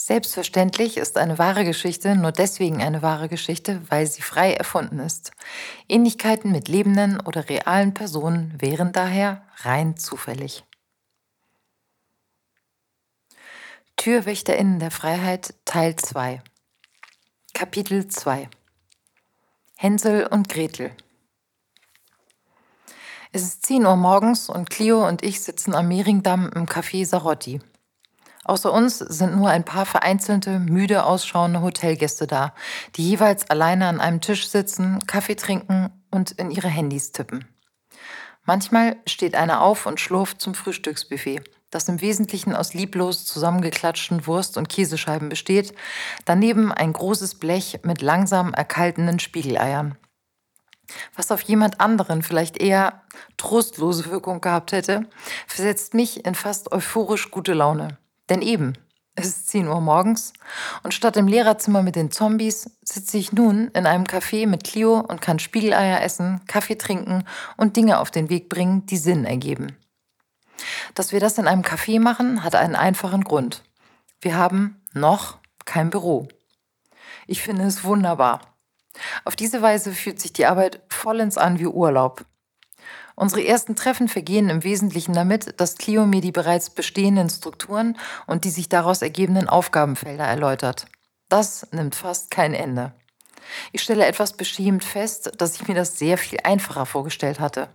Selbstverständlich ist eine wahre Geschichte nur deswegen eine wahre Geschichte, weil sie frei erfunden ist. Ähnlichkeiten mit lebenden oder realen Personen wären daher rein zufällig. Türwächterinnen der Freiheit Teil 2 Kapitel 2 Hänsel und Gretel Es ist 10 Uhr morgens und Clio und ich sitzen am Mehringdamm im Café Sarotti. Außer uns sind nur ein paar vereinzelte, müde ausschauende Hotelgäste da, die jeweils alleine an einem Tisch sitzen, Kaffee trinken und in ihre Handys tippen. Manchmal steht einer auf und schlurft zum Frühstücksbuffet, das im Wesentlichen aus lieblos zusammengeklatschten Wurst- und Käsescheiben besteht, daneben ein großes Blech mit langsam erkaltenden Spiegeleiern. Was auf jemand anderen vielleicht eher trostlose Wirkung gehabt hätte, versetzt mich in fast euphorisch gute Laune. Denn eben, es ist 10 Uhr morgens und statt im Lehrerzimmer mit den Zombies sitze ich nun in einem Café mit Clio und kann Spiegeleier essen, Kaffee trinken und Dinge auf den Weg bringen, die Sinn ergeben. Dass wir das in einem Café machen, hat einen einfachen Grund. Wir haben noch kein Büro. Ich finde es wunderbar. Auf diese Weise fühlt sich die Arbeit vollends an wie Urlaub. Unsere ersten Treffen vergehen im Wesentlichen damit, dass Clio mir die bereits bestehenden Strukturen und die sich daraus ergebenden Aufgabenfelder erläutert. Das nimmt fast kein Ende. Ich stelle etwas beschämend fest, dass ich mir das sehr viel einfacher vorgestellt hatte.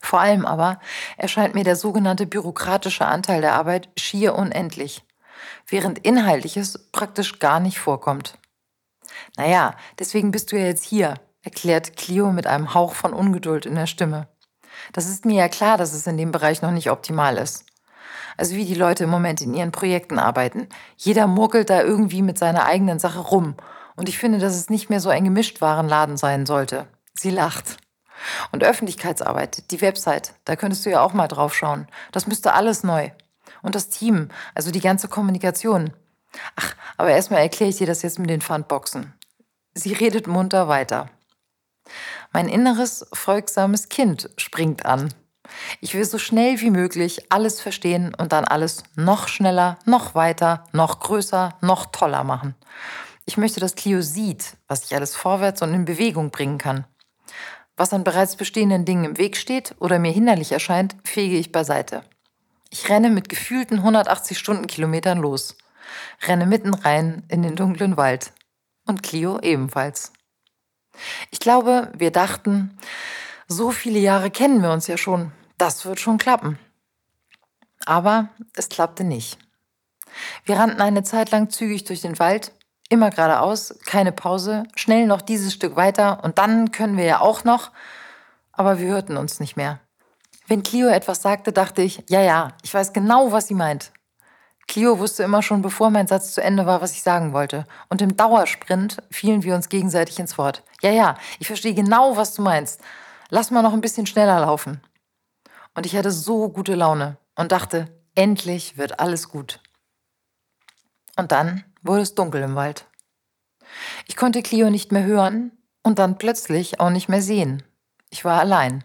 Vor allem aber erscheint mir der sogenannte bürokratische Anteil der Arbeit schier unendlich, während Inhaltliches praktisch gar nicht vorkommt. Naja, deswegen bist du ja jetzt hier, erklärt Clio mit einem Hauch von Ungeduld in der Stimme. Das ist mir ja klar, dass es in dem Bereich noch nicht optimal ist. Also wie die Leute im Moment in ihren Projekten arbeiten. Jeder murkelt da irgendwie mit seiner eigenen Sache rum. Und ich finde, dass es nicht mehr so ein Gemischtwarenladen sein sollte. Sie lacht. Und Öffentlichkeitsarbeit, die Website, da könntest du ja auch mal drauf schauen. Das müsste alles neu. Und das Team, also die ganze Kommunikation. Ach, aber erstmal erkläre ich dir das jetzt mit den Fundboxen. Sie redet munter weiter. Mein inneres, folgsames Kind springt an. Ich will so schnell wie möglich alles verstehen und dann alles noch schneller, noch weiter, noch größer, noch toller machen. Ich möchte, dass Clio sieht, was ich alles vorwärts und in Bewegung bringen kann. Was an bereits bestehenden Dingen im Weg steht oder mir hinderlich erscheint, fege ich beiseite. Ich renne mit gefühlten 180 Stundenkilometern los. Renne mitten rein in den dunklen Wald. Und Clio ebenfalls. Ich glaube, wir dachten, so viele Jahre kennen wir uns ja schon, das wird schon klappen. Aber es klappte nicht. Wir rannten eine Zeit lang zügig durch den Wald, immer geradeaus, keine Pause, schnell noch dieses Stück weiter und dann können wir ja auch noch, aber wir hörten uns nicht mehr. Wenn Clio etwas sagte, dachte ich, ja, ja, ich weiß genau, was sie meint. Clio wusste immer schon, bevor mein Satz zu Ende war, was ich sagen wollte. Und im Dauersprint fielen wir uns gegenseitig ins Wort. Ja, ja, ich verstehe genau, was du meinst. Lass mal noch ein bisschen schneller laufen. Und ich hatte so gute Laune und dachte, endlich wird alles gut. Und dann wurde es dunkel im Wald. Ich konnte Clio nicht mehr hören und dann plötzlich auch nicht mehr sehen. Ich war allein.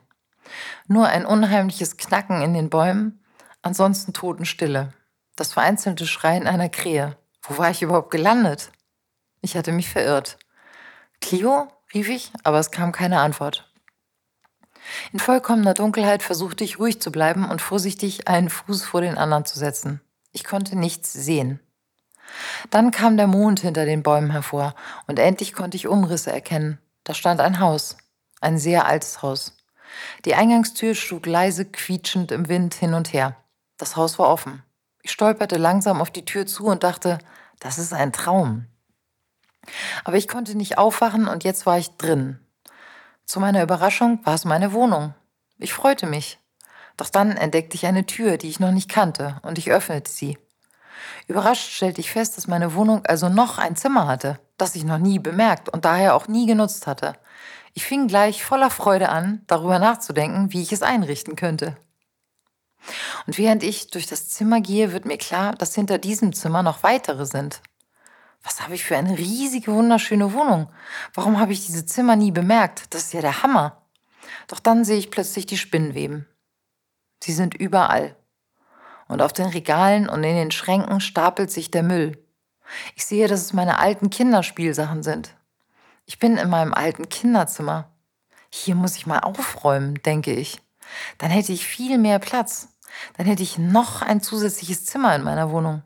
Nur ein unheimliches Knacken in den Bäumen, ansonsten Totenstille das vereinzelte Schreien einer Krähe. Wo war ich überhaupt gelandet? Ich hatte mich verirrt. Clio? rief ich, aber es kam keine Antwort. In vollkommener Dunkelheit versuchte ich ruhig zu bleiben und vorsichtig einen Fuß vor den anderen zu setzen. Ich konnte nichts sehen. Dann kam der Mond hinter den Bäumen hervor und endlich konnte ich Umrisse erkennen. Da stand ein Haus, ein sehr altes Haus. Die Eingangstür schlug leise quietschend im Wind hin und her. Das Haus war offen. Ich stolperte langsam auf die Tür zu und dachte, das ist ein Traum. Aber ich konnte nicht aufwachen und jetzt war ich drin. Zu meiner Überraschung war es meine Wohnung. Ich freute mich. Doch dann entdeckte ich eine Tür, die ich noch nicht kannte, und ich öffnete sie. Überrascht stellte ich fest, dass meine Wohnung also noch ein Zimmer hatte, das ich noch nie bemerkt und daher auch nie genutzt hatte. Ich fing gleich voller Freude an, darüber nachzudenken, wie ich es einrichten könnte. Und während ich durch das Zimmer gehe, wird mir klar, dass hinter diesem Zimmer noch weitere sind. Was habe ich für eine riesige, wunderschöne Wohnung? Warum habe ich diese Zimmer nie bemerkt? Das ist ja der Hammer. Doch dann sehe ich plötzlich die Spinnenweben. Sie sind überall. Und auf den Regalen und in den Schränken stapelt sich der Müll. Ich sehe, dass es meine alten Kinderspielsachen sind. Ich bin in meinem alten Kinderzimmer. Hier muss ich mal aufräumen, denke ich. Dann hätte ich viel mehr Platz. Dann hätte ich noch ein zusätzliches Zimmer in meiner Wohnung.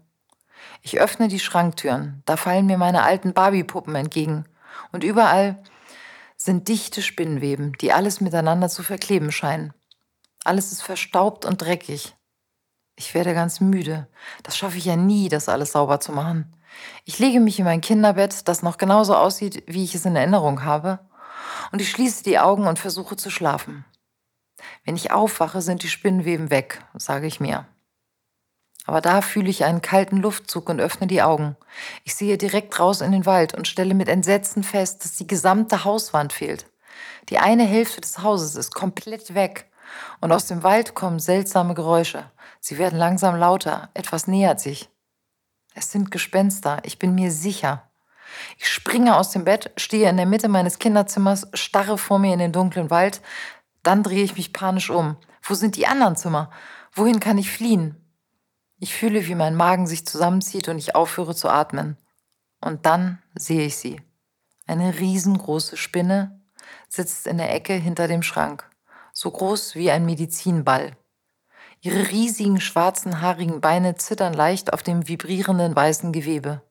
Ich öffne die Schranktüren. Da fallen mir meine alten Barbie-Puppen entgegen. Und überall sind dichte Spinnenweben, die alles miteinander zu verkleben scheinen. Alles ist verstaubt und dreckig. Ich werde ganz müde. Das schaffe ich ja nie, das alles sauber zu machen. Ich lege mich in mein Kinderbett, das noch genauso aussieht, wie ich es in Erinnerung habe, und ich schließe die Augen und versuche zu schlafen. Wenn ich aufwache, sind die Spinnenweben weg, sage ich mir. Aber da fühle ich einen kalten Luftzug und öffne die Augen. Ich sehe direkt raus in den Wald und stelle mit Entsetzen fest, dass die gesamte Hauswand fehlt. Die eine Hälfte des Hauses ist komplett weg und aus dem Wald kommen seltsame Geräusche. Sie werden langsam lauter, etwas nähert sich. Es sind Gespenster, ich bin mir sicher. Ich springe aus dem Bett, stehe in der Mitte meines Kinderzimmers, starre vor mir in den dunklen Wald, dann drehe ich mich panisch um. Wo sind die anderen Zimmer? Wohin kann ich fliehen? Ich fühle, wie mein Magen sich zusammenzieht und ich aufhöre zu atmen. Und dann sehe ich sie. Eine riesengroße Spinne sitzt in der Ecke hinter dem Schrank, so groß wie ein Medizinball. Ihre riesigen schwarzen, haarigen Beine zittern leicht auf dem vibrierenden weißen Gewebe.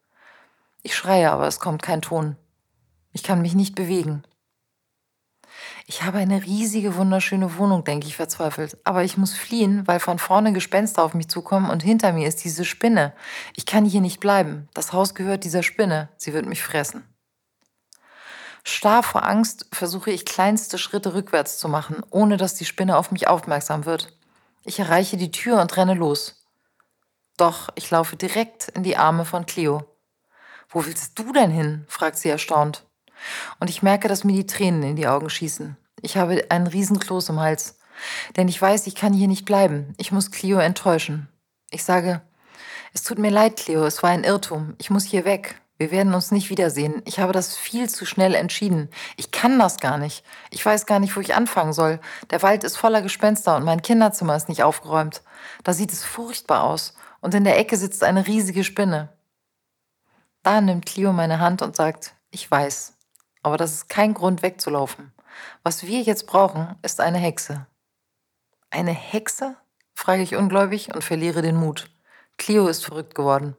Ich schreie, aber es kommt kein Ton. Ich kann mich nicht bewegen. Ich habe eine riesige, wunderschöne Wohnung, denke ich verzweifelt. Aber ich muss fliehen, weil von vorne Gespenster auf mich zukommen und hinter mir ist diese Spinne. Ich kann hier nicht bleiben. Das Haus gehört dieser Spinne. Sie wird mich fressen. Starr vor Angst versuche ich kleinste Schritte rückwärts zu machen, ohne dass die Spinne auf mich aufmerksam wird. Ich erreiche die Tür und renne los. Doch ich laufe direkt in die Arme von Cleo. Wo willst du denn hin? fragt sie erstaunt. Und ich merke, dass mir die Tränen in die Augen schießen. Ich habe einen Riesenkloß im Hals. Denn ich weiß, ich kann hier nicht bleiben. Ich muss Cleo enttäuschen. Ich sage, es tut mir leid, Cleo, es war ein Irrtum. Ich muss hier weg. Wir werden uns nicht wiedersehen. Ich habe das viel zu schnell entschieden. Ich kann das gar nicht. Ich weiß gar nicht, wo ich anfangen soll. Der Wald ist voller Gespenster und mein Kinderzimmer ist nicht aufgeräumt. Da sieht es furchtbar aus. Und in der Ecke sitzt eine riesige Spinne. Da nimmt Cleo meine Hand und sagt, ich weiß, aber das ist kein Grund wegzulaufen. Was wir jetzt brauchen, ist eine Hexe. Eine Hexe? frage ich ungläubig und verliere den Mut. Cleo ist verrückt geworden.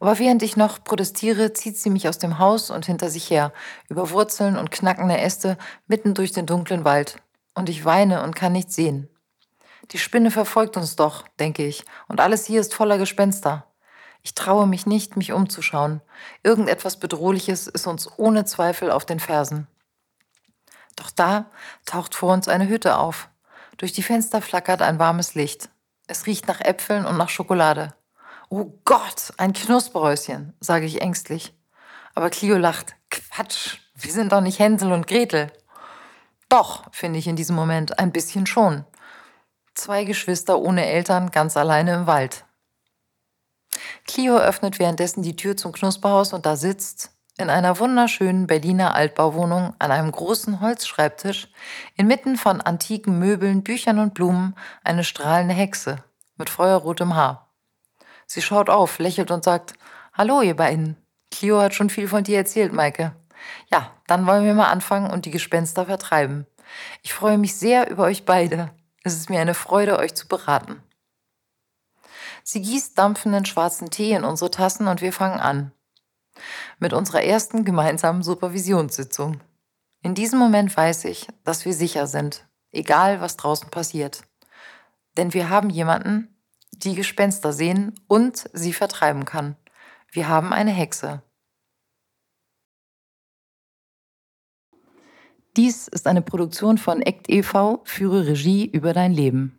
Aber während ich noch protestiere, zieht sie mich aus dem Haus und hinter sich her, über Wurzeln und knackende Äste, mitten durch den dunklen Wald. Und ich weine und kann nichts sehen. Die Spinne verfolgt uns doch, denke ich, und alles hier ist voller Gespenster. Ich traue mich nicht, mich umzuschauen. Irgendetwas Bedrohliches ist uns ohne Zweifel auf den Fersen. Doch da taucht vor uns eine Hütte auf. Durch die Fenster flackert ein warmes Licht. Es riecht nach Äpfeln und nach Schokolade. Oh Gott, ein Knusperhäuschen, sage ich ängstlich. Aber Clio lacht. Quatsch, wir sind doch nicht Hänsel und Gretel. Doch, finde ich in diesem Moment, ein bisschen schon. Zwei Geschwister ohne Eltern, ganz alleine im Wald. Clio öffnet währenddessen die Tür zum Knusperhaus und da sitzt, in einer wunderschönen Berliner Altbauwohnung an einem großen Holzschreibtisch, inmitten von antiken Möbeln, Büchern und Blumen, eine strahlende Hexe mit feuerrotem Haar. Sie schaut auf, lächelt und sagt, Hallo, ihr beiden. Clio hat schon viel von dir erzählt, Maike. Ja, dann wollen wir mal anfangen und die Gespenster vertreiben. Ich freue mich sehr über euch beide. Es ist mir eine Freude, euch zu beraten. Sie gießt dampfenden schwarzen Tee in unsere Tassen und wir fangen an. Mit unserer ersten gemeinsamen Supervisionssitzung. In diesem Moment weiß ich, dass wir sicher sind, egal was draußen passiert. Denn wir haben jemanden, die Gespenster sehen und sie vertreiben kann. Wir haben eine Hexe. Dies ist eine Produktion von ACT e.V. Führe Regie über dein Leben.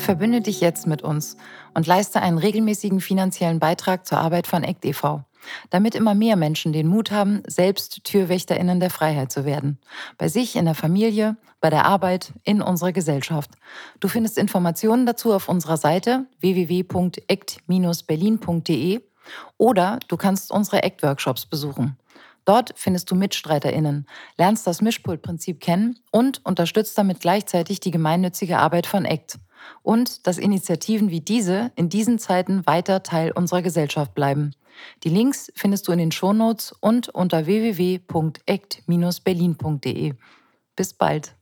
Verbünde dich jetzt mit uns und leiste einen regelmäßigen finanziellen Beitrag zur Arbeit von ACT e.V., damit immer mehr Menschen den Mut haben, selbst TürwächterInnen der Freiheit zu werden. Bei sich, in der Familie, bei der Arbeit, in unserer Gesellschaft. Du findest Informationen dazu auf unserer Seite www.act-berlin.de oder du kannst unsere ACT-Workshops besuchen. Dort findest du MitstreiterInnen, lernst das Mischpultprinzip kennen und unterstützt damit gleichzeitig die gemeinnützige Arbeit von ACT – und dass Initiativen wie diese in diesen Zeiten weiter Teil unserer Gesellschaft bleiben. Die Links findest du in den Shownotes und unter www.act-berlin.de. Bis bald.